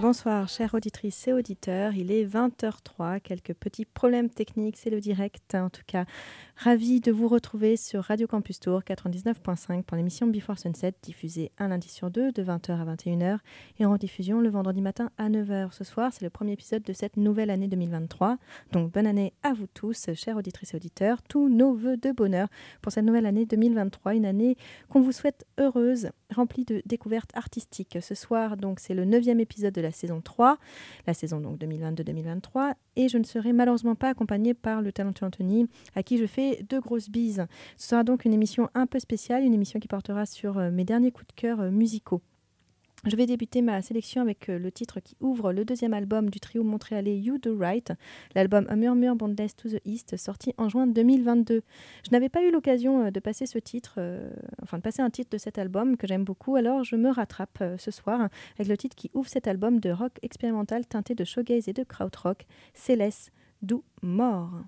Bonsoir, chères auditrices et auditeurs. Il est 20h03. Quelques petits problèmes techniques, c'est le direct. En tout cas, ravi de vous retrouver sur Radio Campus Tour 99.5 pour l'émission Before Sunset, diffusée un lundi sur deux de 20h à 21h et en diffusion le vendredi matin à 9h. Ce soir, c'est le premier épisode de cette nouvelle année 2023. Donc, bonne année à vous tous, chères auditrices et auditeurs. Tous nos voeux de bonheur pour cette nouvelle année 2023. Une année qu'on vous souhaite heureuse, remplie de découvertes artistiques. Ce soir, donc, c'est le neuvième épisode de la saison 3, la saison donc 2022-2023, et je ne serai malheureusement pas accompagnée par le talentueux Anthony, à qui je fais deux grosses bises. Ce sera donc une émission un peu spéciale, une émission qui portera sur euh, mes derniers coups de cœur euh, musicaux. Je vais débuter ma sélection avec euh, le titre qui ouvre le deuxième album du trio montréalais You Do Right, l'album A Murmure Boundless to the East, sorti en juin 2022. Je n'avais pas eu l'occasion euh, de passer ce titre, euh, enfin de passer un titre de cet album que j'aime beaucoup, alors je me rattrape ce soir avec le titre qui ouvre cet album de rock expérimental teinté de shoegaze et de krautrock, Céleste, Do Mort.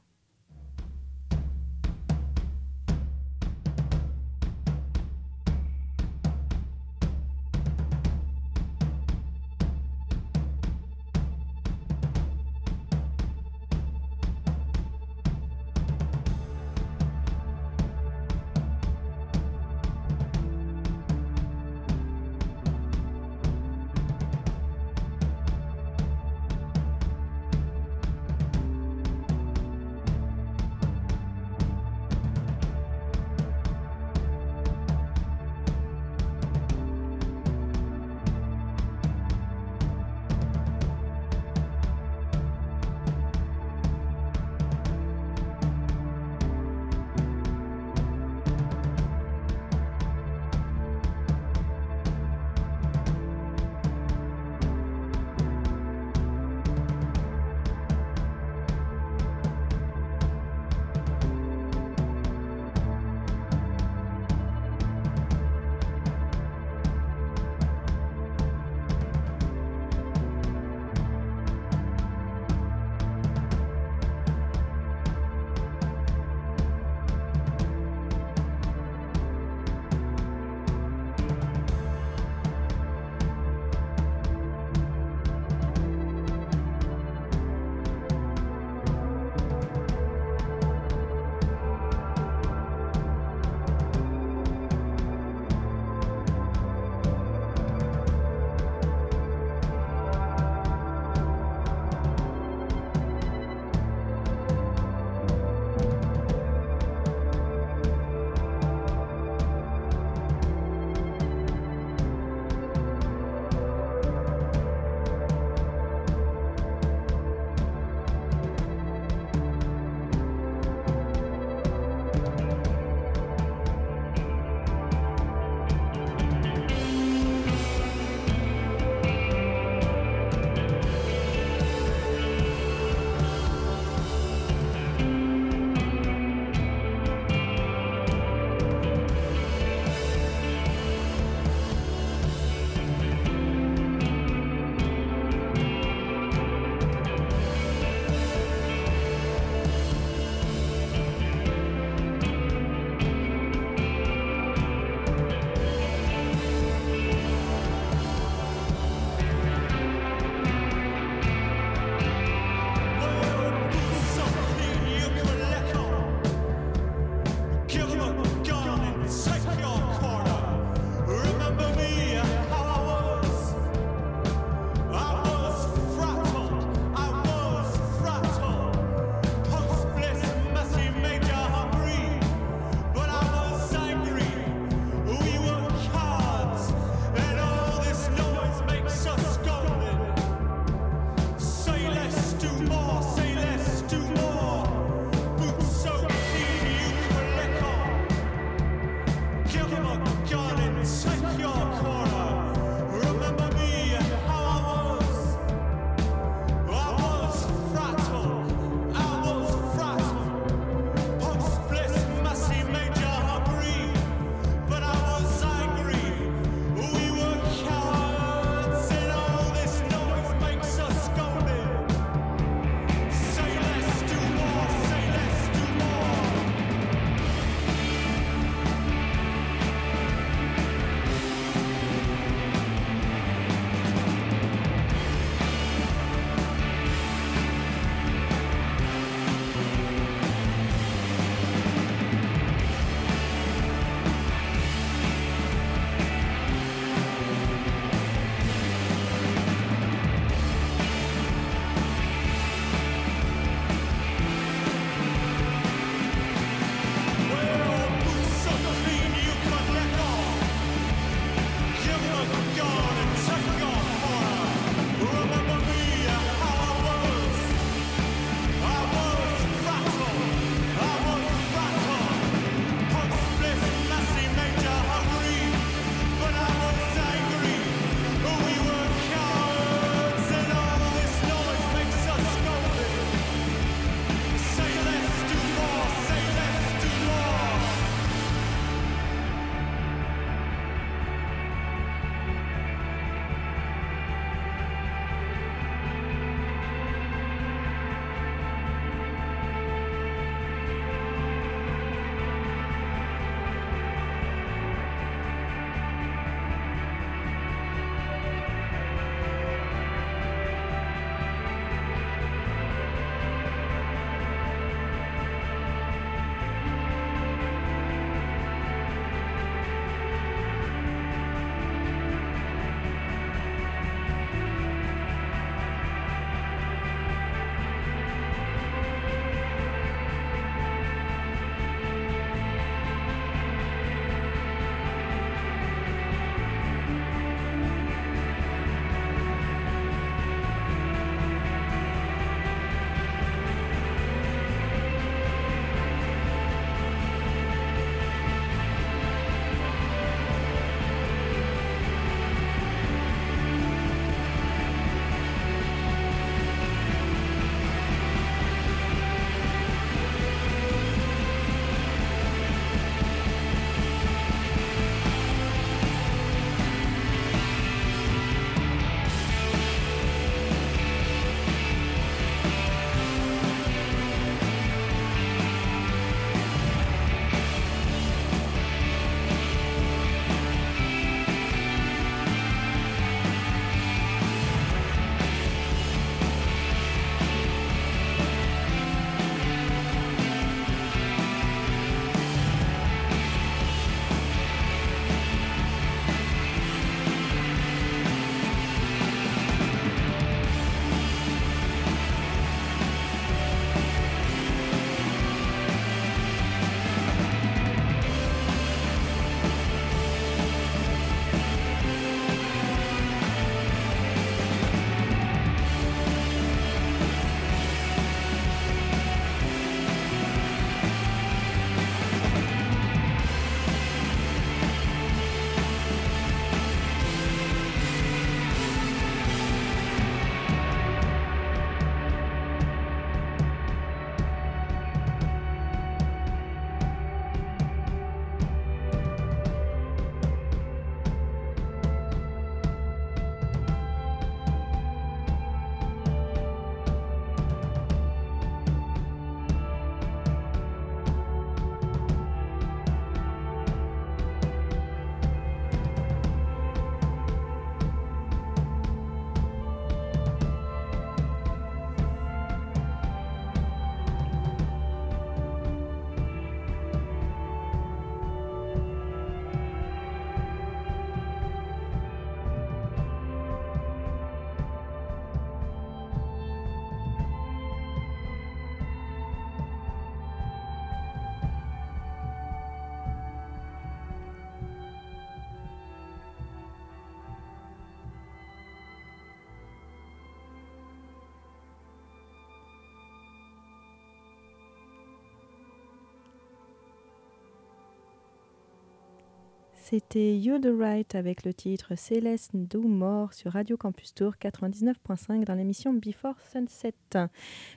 C'était You the Right avec le titre Céleste Do More sur Radio Campus Tour 99.5 dans l'émission Before Sunset.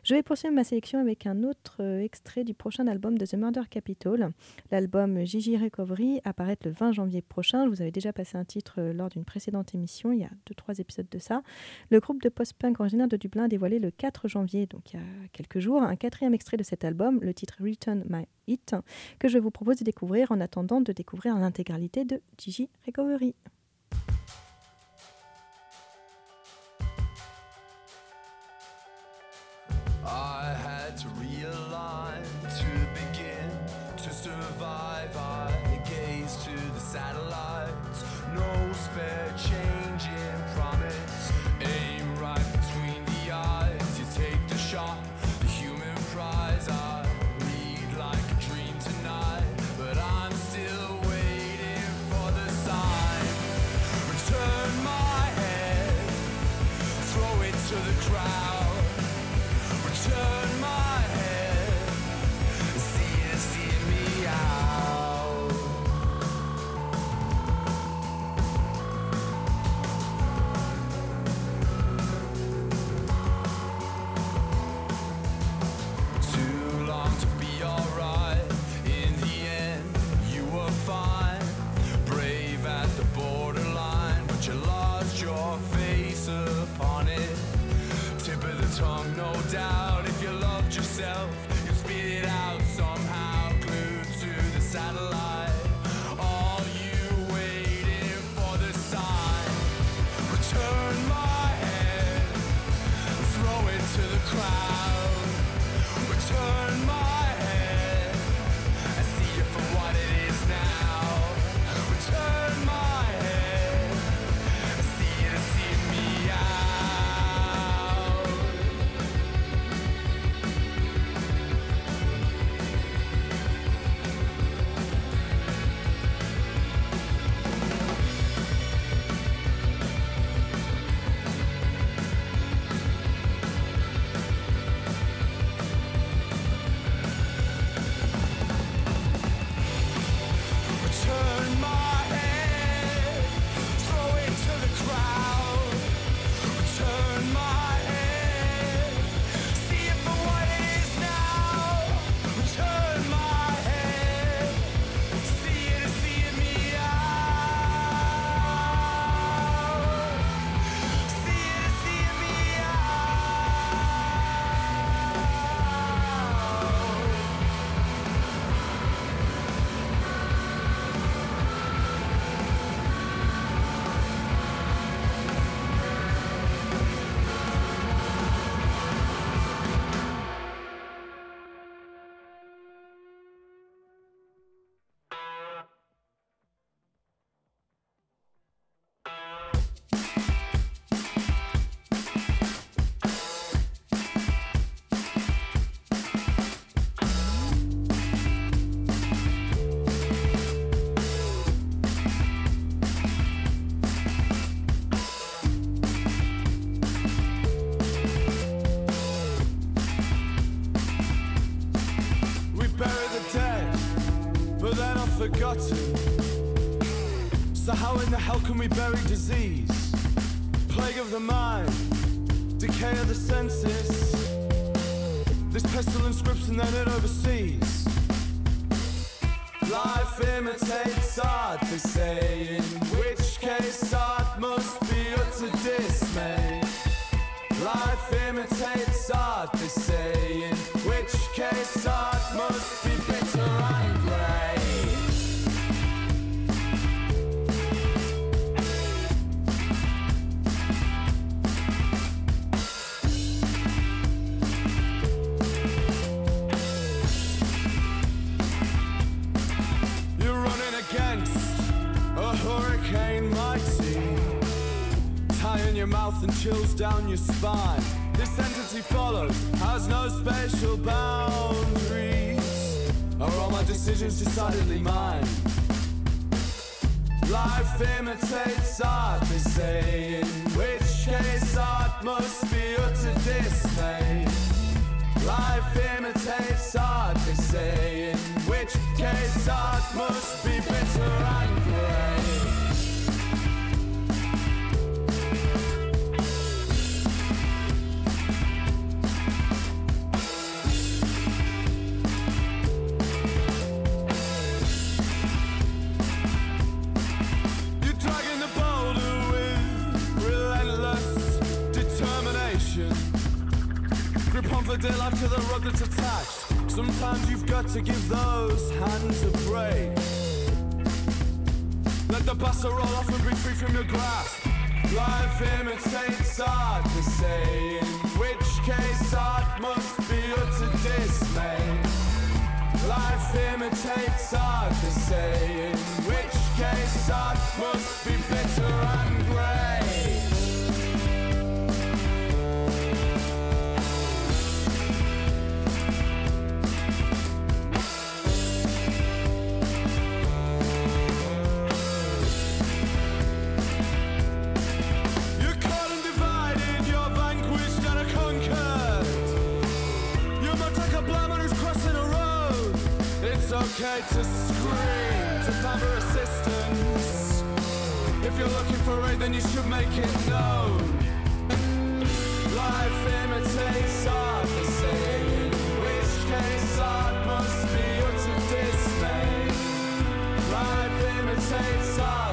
Je vais poursuivre ma sélection avec un autre euh, extrait du prochain album de The Murder Capital. L'album Gigi Recovery apparaît le 20 janvier prochain. Je vous avais déjà passé un titre euh, lors d'une précédente émission, il y a 2-3 épisodes de ça. Le groupe de post-punk originaire de Dublin a dévoilé le 4 janvier, donc il y a quelques jours, un quatrième extrait de cet album, le titre Return My Que je vous propose de découvrir en attendant de découvrir l'intégralité de Gigi Recovery. Can we bury disease? Plague of the mind, decay of the senses. This pestilence grips and then it overseas. Life imitates art, they say, in which case art must be utter dismay. Life imitates art, they say, in which case art must be bitter and grey. Tying your mouth and chills down your spine. This entity follows, has no spatial boundaries. Are all my decisions decidedly mine? Life imitates art, they say, in which case art must be utter dismay. Life imitates art, they say, in which case art must be bitter and grey. Life to the rod that's attached. Sometimes you've got to give those hands a break. Let the bastard roll off and be free from your grasp. Life imitates art, the say, in which case art must be utter dismay. Life imitates art, the say, in which case art must be bitter and grey. Okay to scream, to clamor assistance. If you're looking for aid, then you should make it known. Life imitates art, the same. Which case, art must be utter dismay. Life imitates art,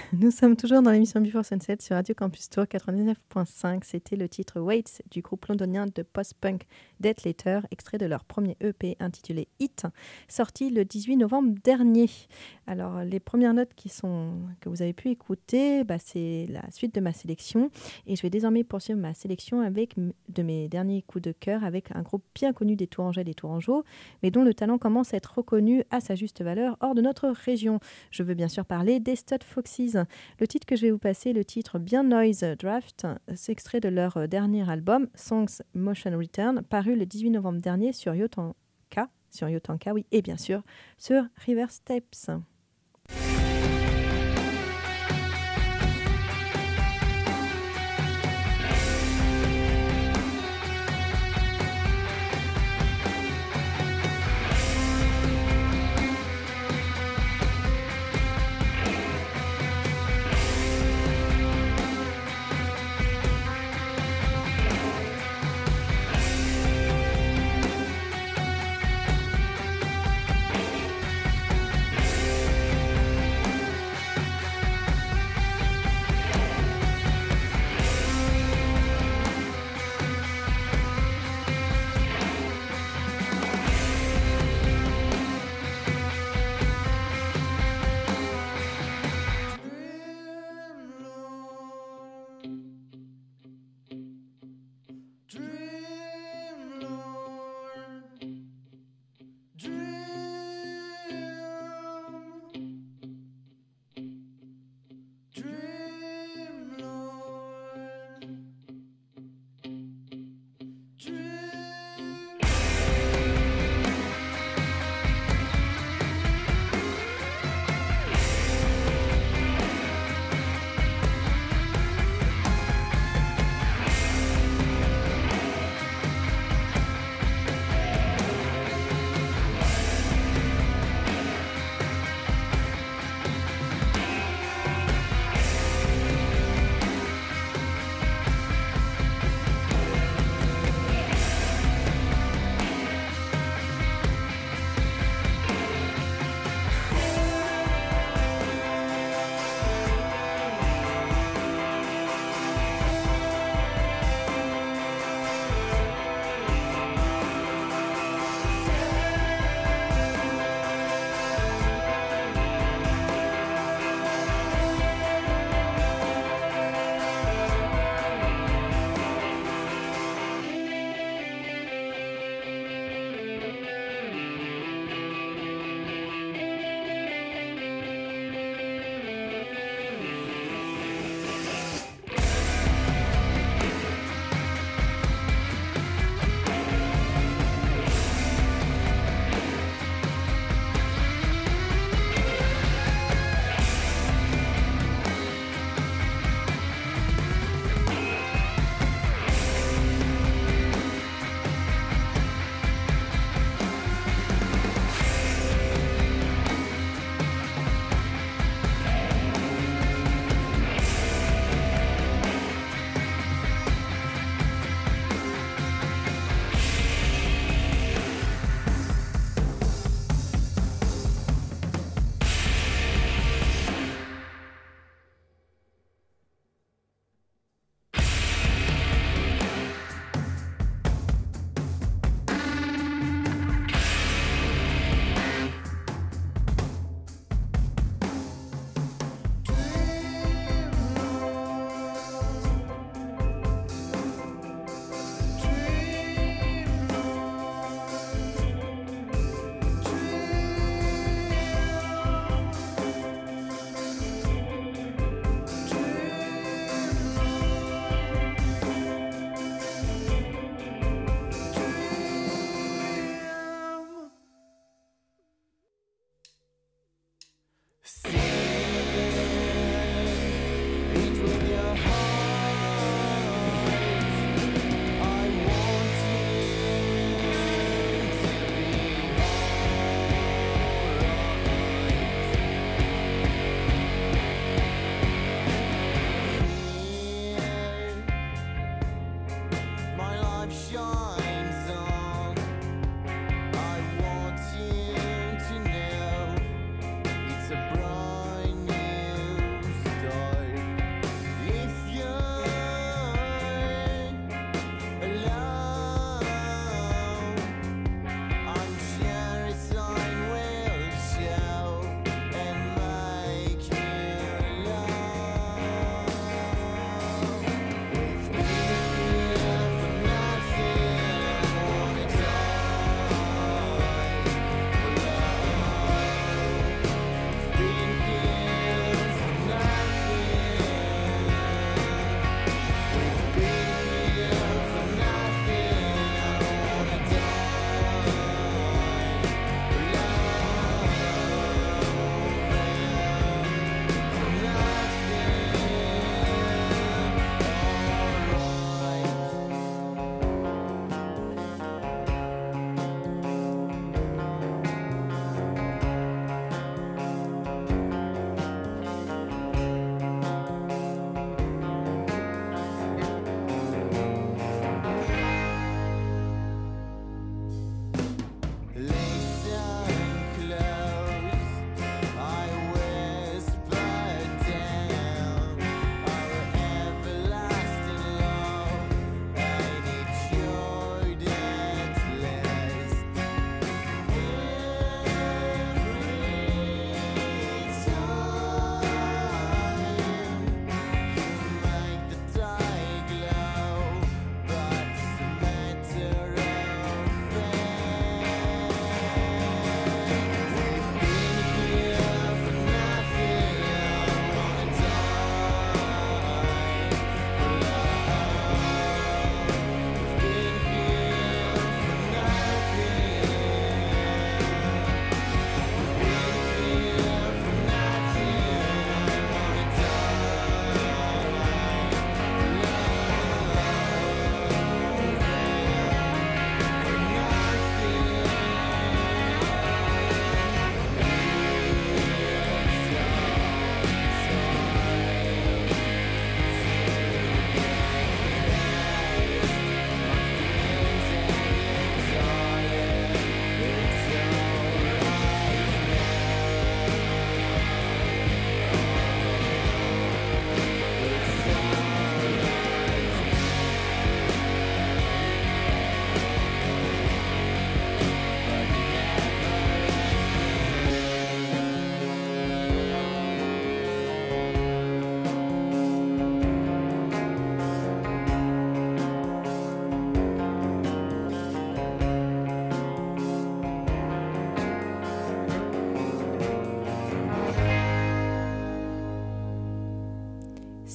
Nous sommes toujours dans l'émission Before Sunset sur Radio Campus Tour 99.5. C'était le titre Waits du groupe londonien de post-punk Death Letter, extrait de leur premier EP intitulé Hit, sorti le 18 novembre dernier. Alors, les premières notes qui sont, que vous avez pu écouter, bah, c'est la suite de ma sélection. Et je vais désormais poursuivre ma sélection avec de mes derniers coups de cœur avec un groupe bien connu des Tourangais et Tourangeaux, mais dont le talent commence à être reconnu à sa juste valeur hors de notre région. Je veux bien sûr parler des Stud Foxes. Le titre que je vais vous passer le titre bien Noise Draft, c'est extrait de leur euh, dernier album, Songs Motion Return, paru le 18 novembre dernier sur Yotanka, sur Yotanka, oui, et bien sûr sur River Steps.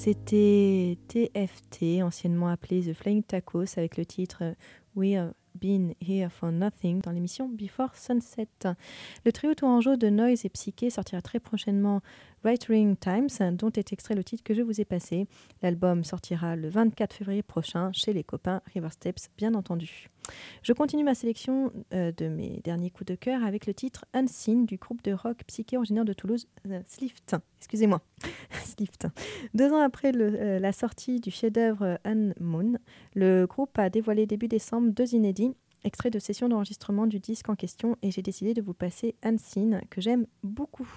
C'était TFT, anciennement appelé The Flying Tacos, avec le titre We Have Been Here for Nothing dans l'émission Before Sunset. Le trio tourangeau de Noise et Psyché sortira très prochainement Writing Times, dont est extrait le titre que je vous ai passé. L'album sortira le 24 février prochain chez les copains River Steps, bien entendu. Je continue ma sélection euh, de mes derniers coups de cœur avec le titre Unseen du groupe de rock psyché originaire de Toulouse, euh, Slift. Excusez-moi, Slift. Deux ans après euh, la sortie du chef-d'œuvre Moon, le groupe a dévoilé début décembre deux inédits extraits de sessions d'enregistrement du disque en question et j'ai décidé de vous passer Unseen que j'aime beaucoup.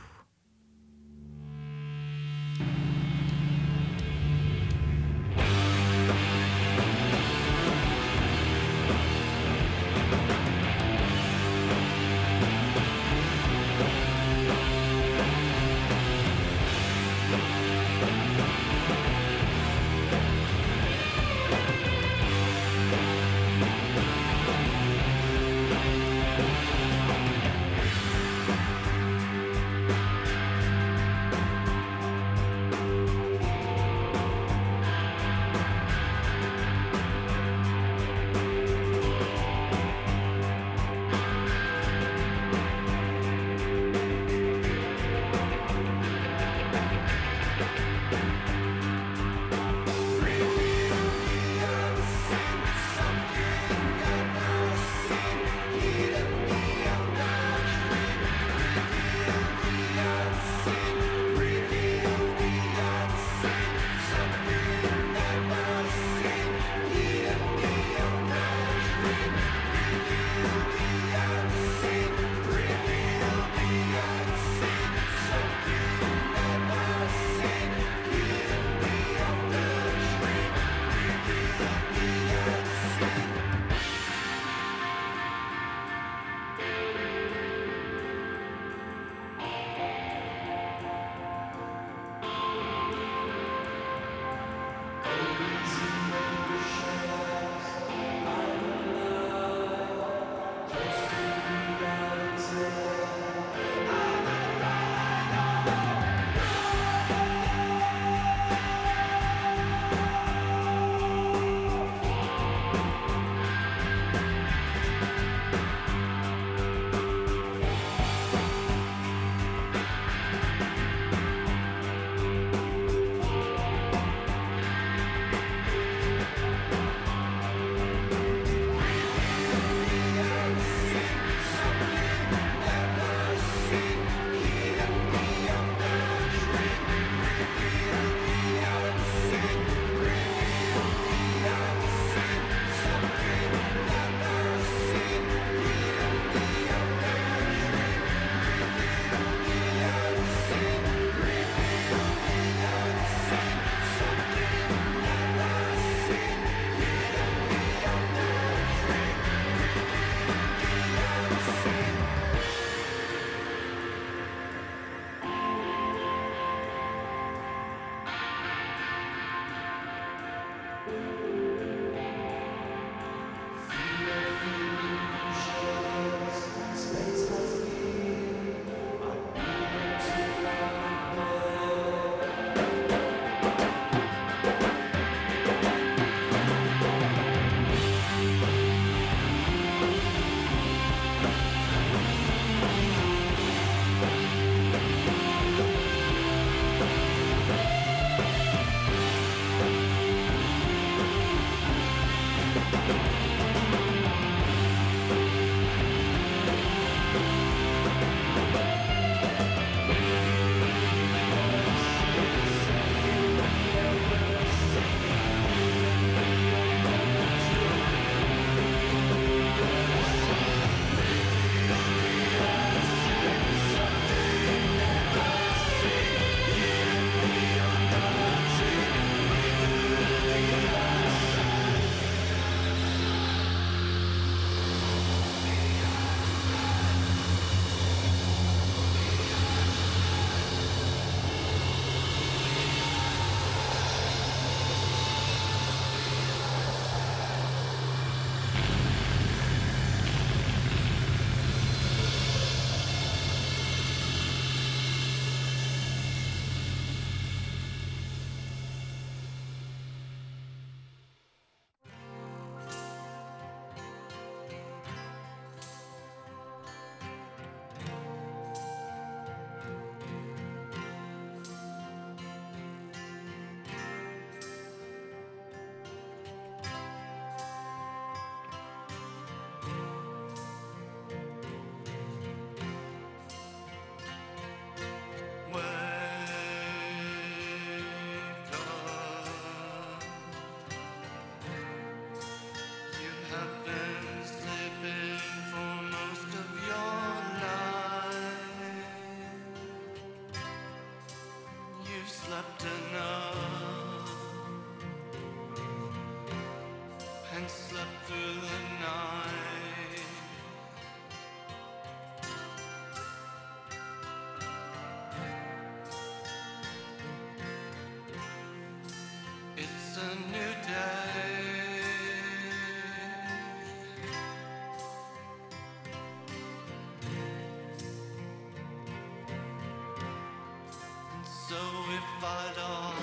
if I lost.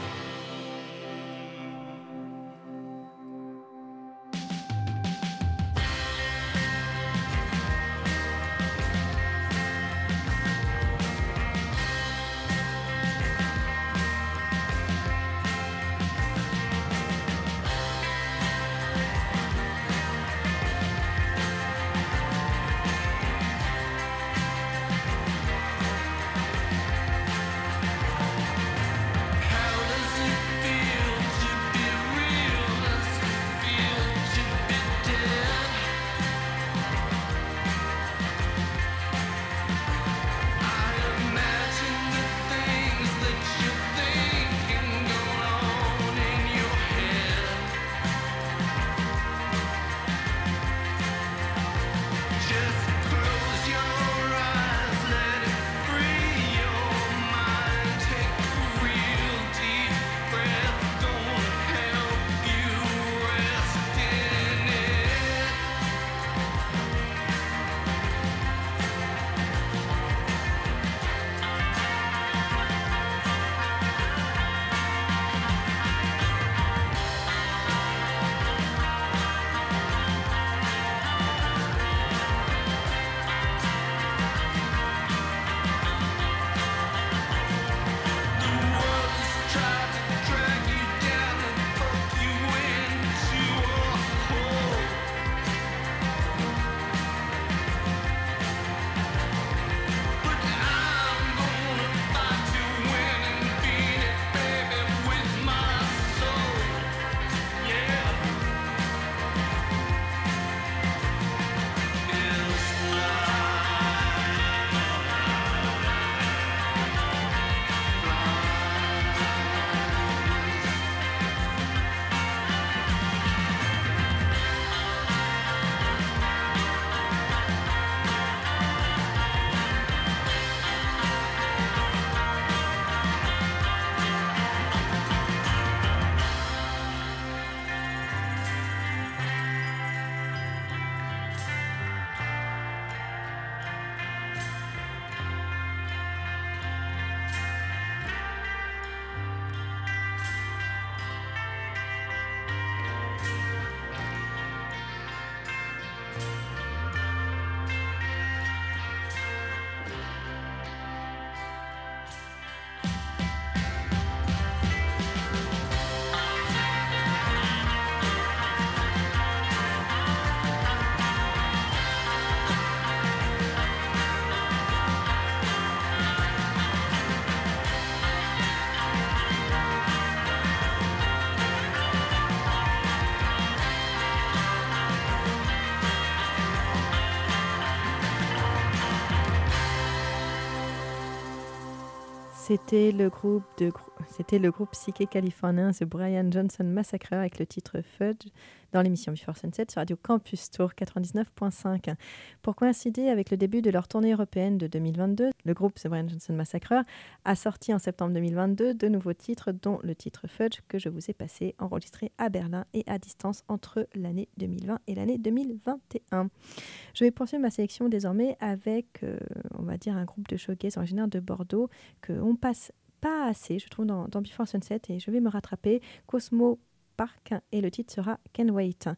C'était le groupe de c'était le groupe psyché californien The Brian Johnson Massacre avec le titre Fudge dans l'émission Before Sunset sur Radio Campus Tour 99.5. Pour coïncider avec le début de leur tournée européenne de 2022, le groupe The Brian Johnson Massacre a sorti en septembre 2022 de nouveaux titres dont le titre Fudge que je vous ai passé enregistré à Berlin et à distance entre l'année 2020 et l'année 2021. Je vais poursuivre ma sélection désormais avec, euh, on va dire, un groupe de showcase originaire de Bordeaux qu'on passe pas assez, je trouve, dans, Before Sunset et je vais me rattraper. Cosmo Park et le titre sera Can Wait.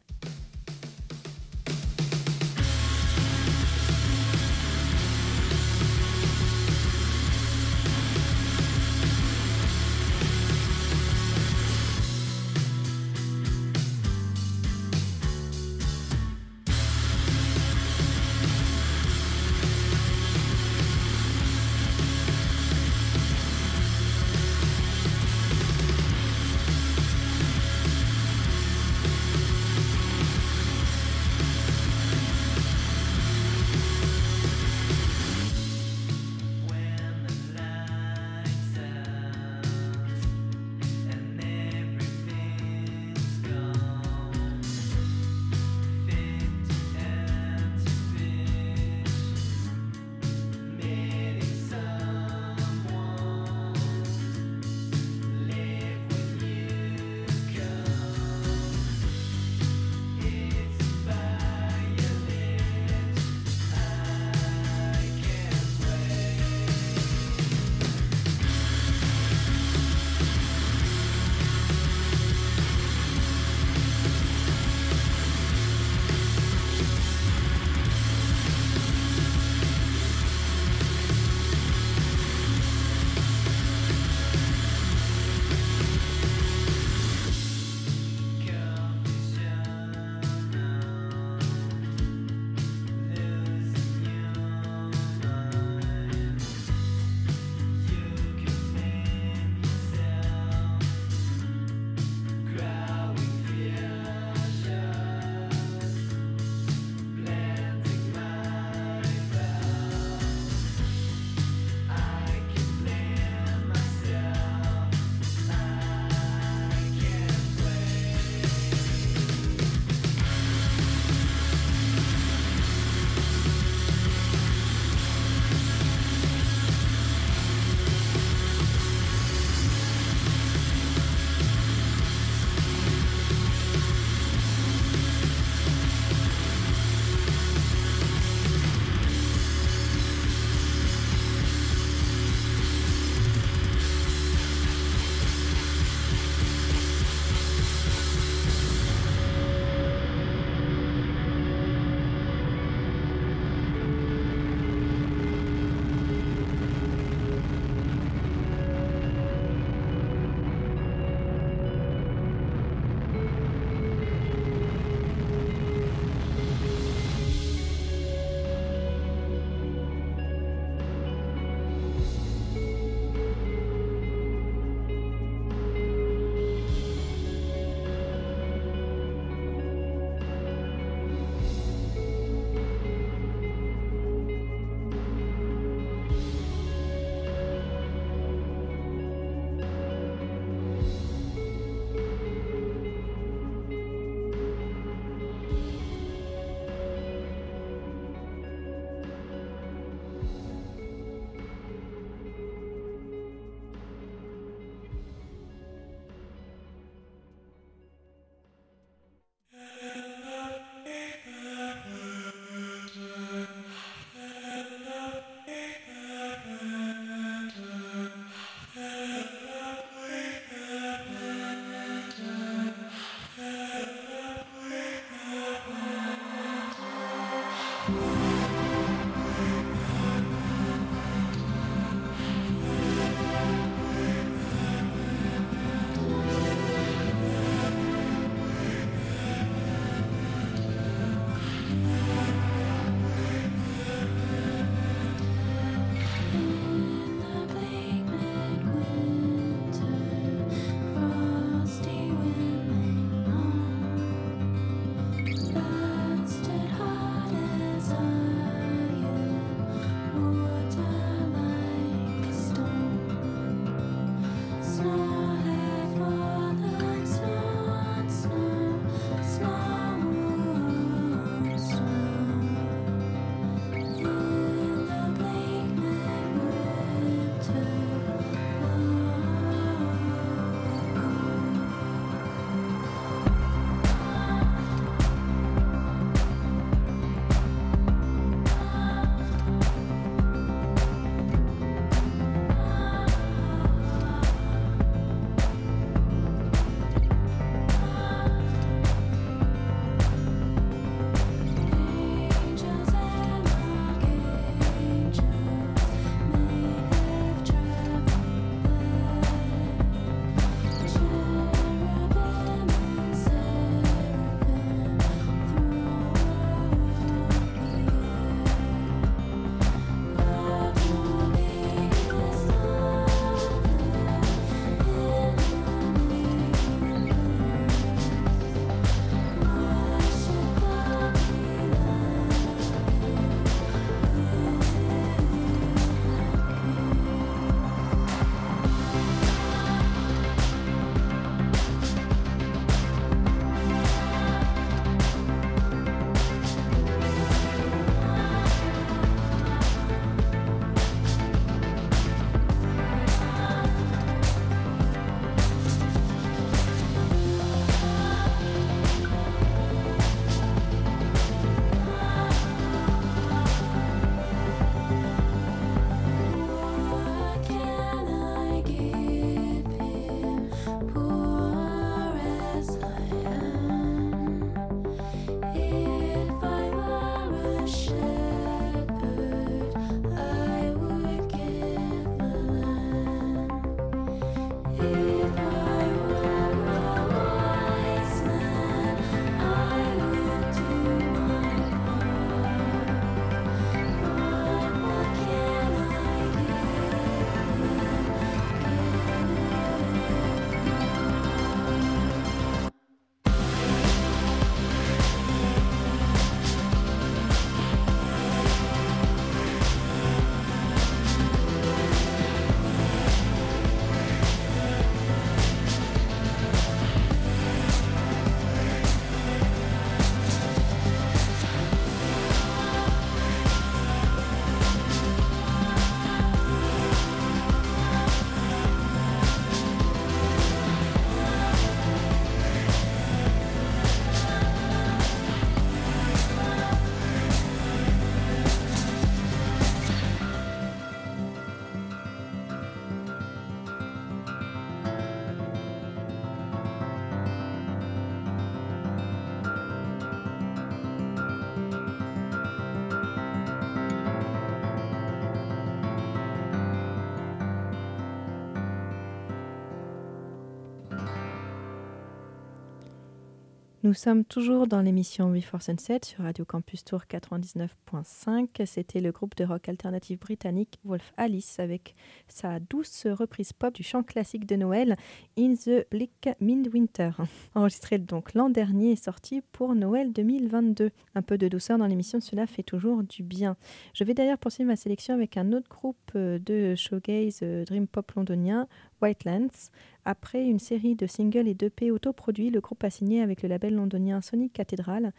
Nous sommes toujours dans l'émission Before Sunset sur Radio Campus Tour 99.5. C'était le groupe de rock alternatif britannique Wolf Alice avec sa douce reprise pop du chant classique de Noël In the Bleak Midwinter. Enregistré donc l'an dernier et sorti pour Noël 2022. Un peu de douceur dans l'émission, cela fait toujours du bien. Je vais d'ailleurs poursuivre ma sélection avec un autre groupe euh, de showgaze euh, dream pop londonien, Whitelands. Après une série de singles et d'EP autoproduits, le groupe a signé avec le label londonien Sonic Cathedral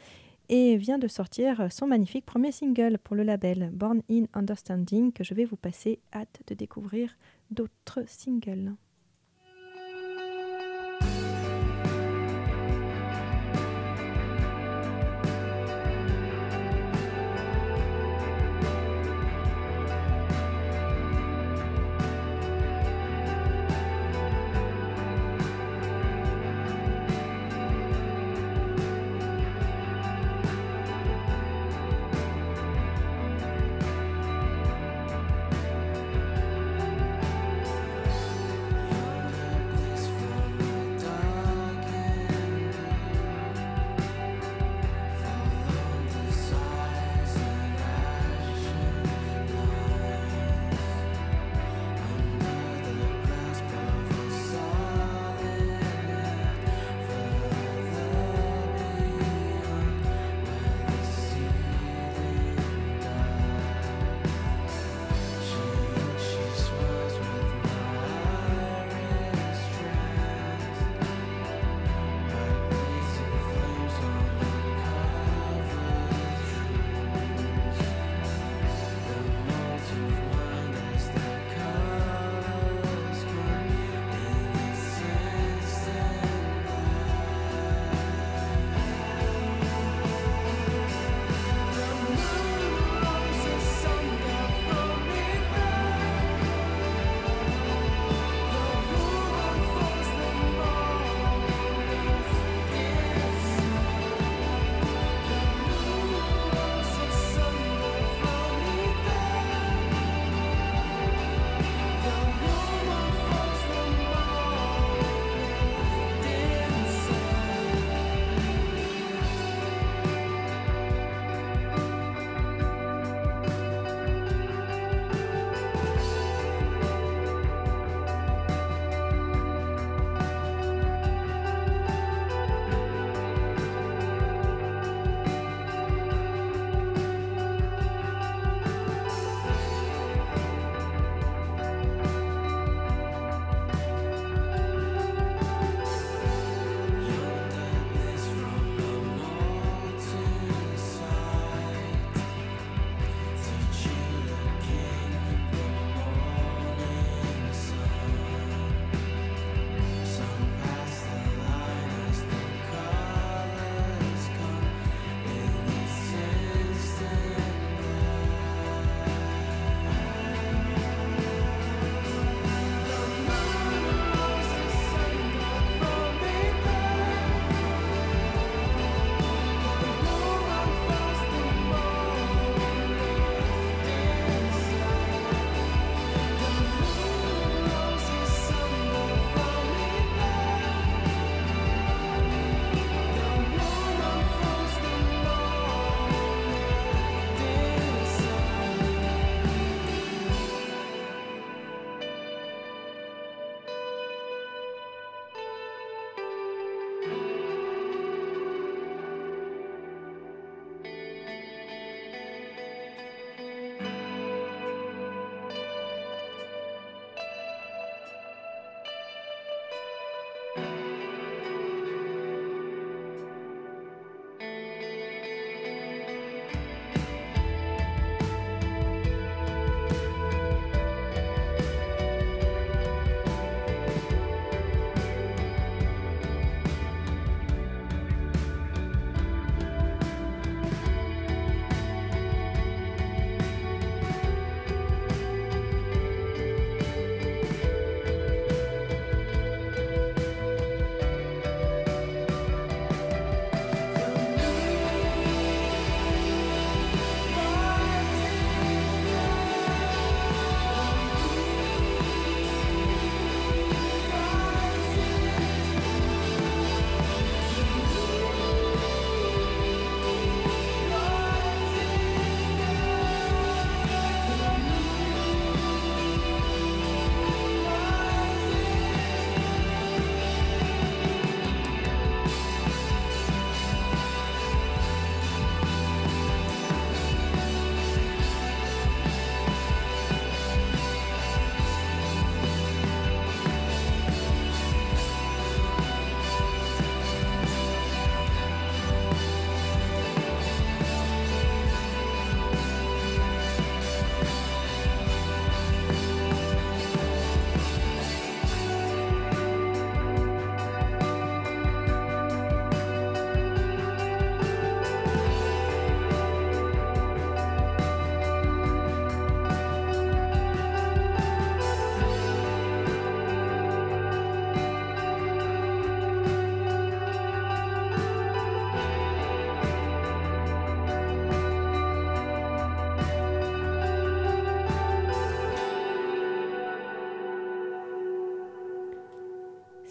et vient de sortir son magnifique premier single pour le label Born in Understanding que je vais vous passer. Hâte de découvrir d'autres singles.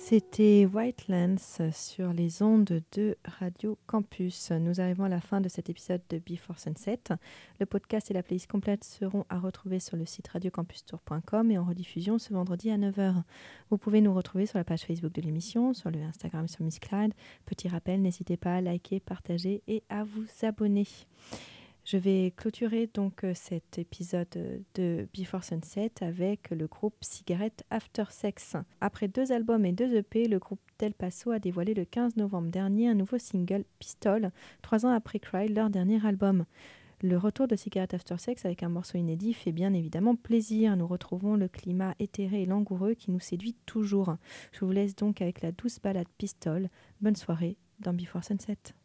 C'était Whitelands sur les ondes de Radio Campus. Nous arrivons à la fin de cet épisode de Before Sunset. Le podcast et la playlist complète seront à retrouver sur le site radiocampustour.com et en rediffusion ce vendredi à 9h. Vous pouvez nous retrouver sur la page Facebook de l'émission, sur le Instagram sur Miss Clyde. Petit rappel, n'hésitez pas à liker, partager et à vous abonner. Je vais clôturer donc euh, cet épisode euh, de Before Sunset avec le groupe Cigarette After Sex. Après deux albums et deux EP, le groupe Del Paso a dévoilé le 15 novembre dernier un nouveau single, Pistol, trois ans après Cry, leur dernier album. Le retour de Cigarette After Sex avec un morceau inédit fait bien évidemment plaisir. Nous retrouvons le climat éthéré et langoureux qui nous séduit toujours. Je vous laisse donc avec la douce balade Pistol. Bonne soirée dans Before Sunset.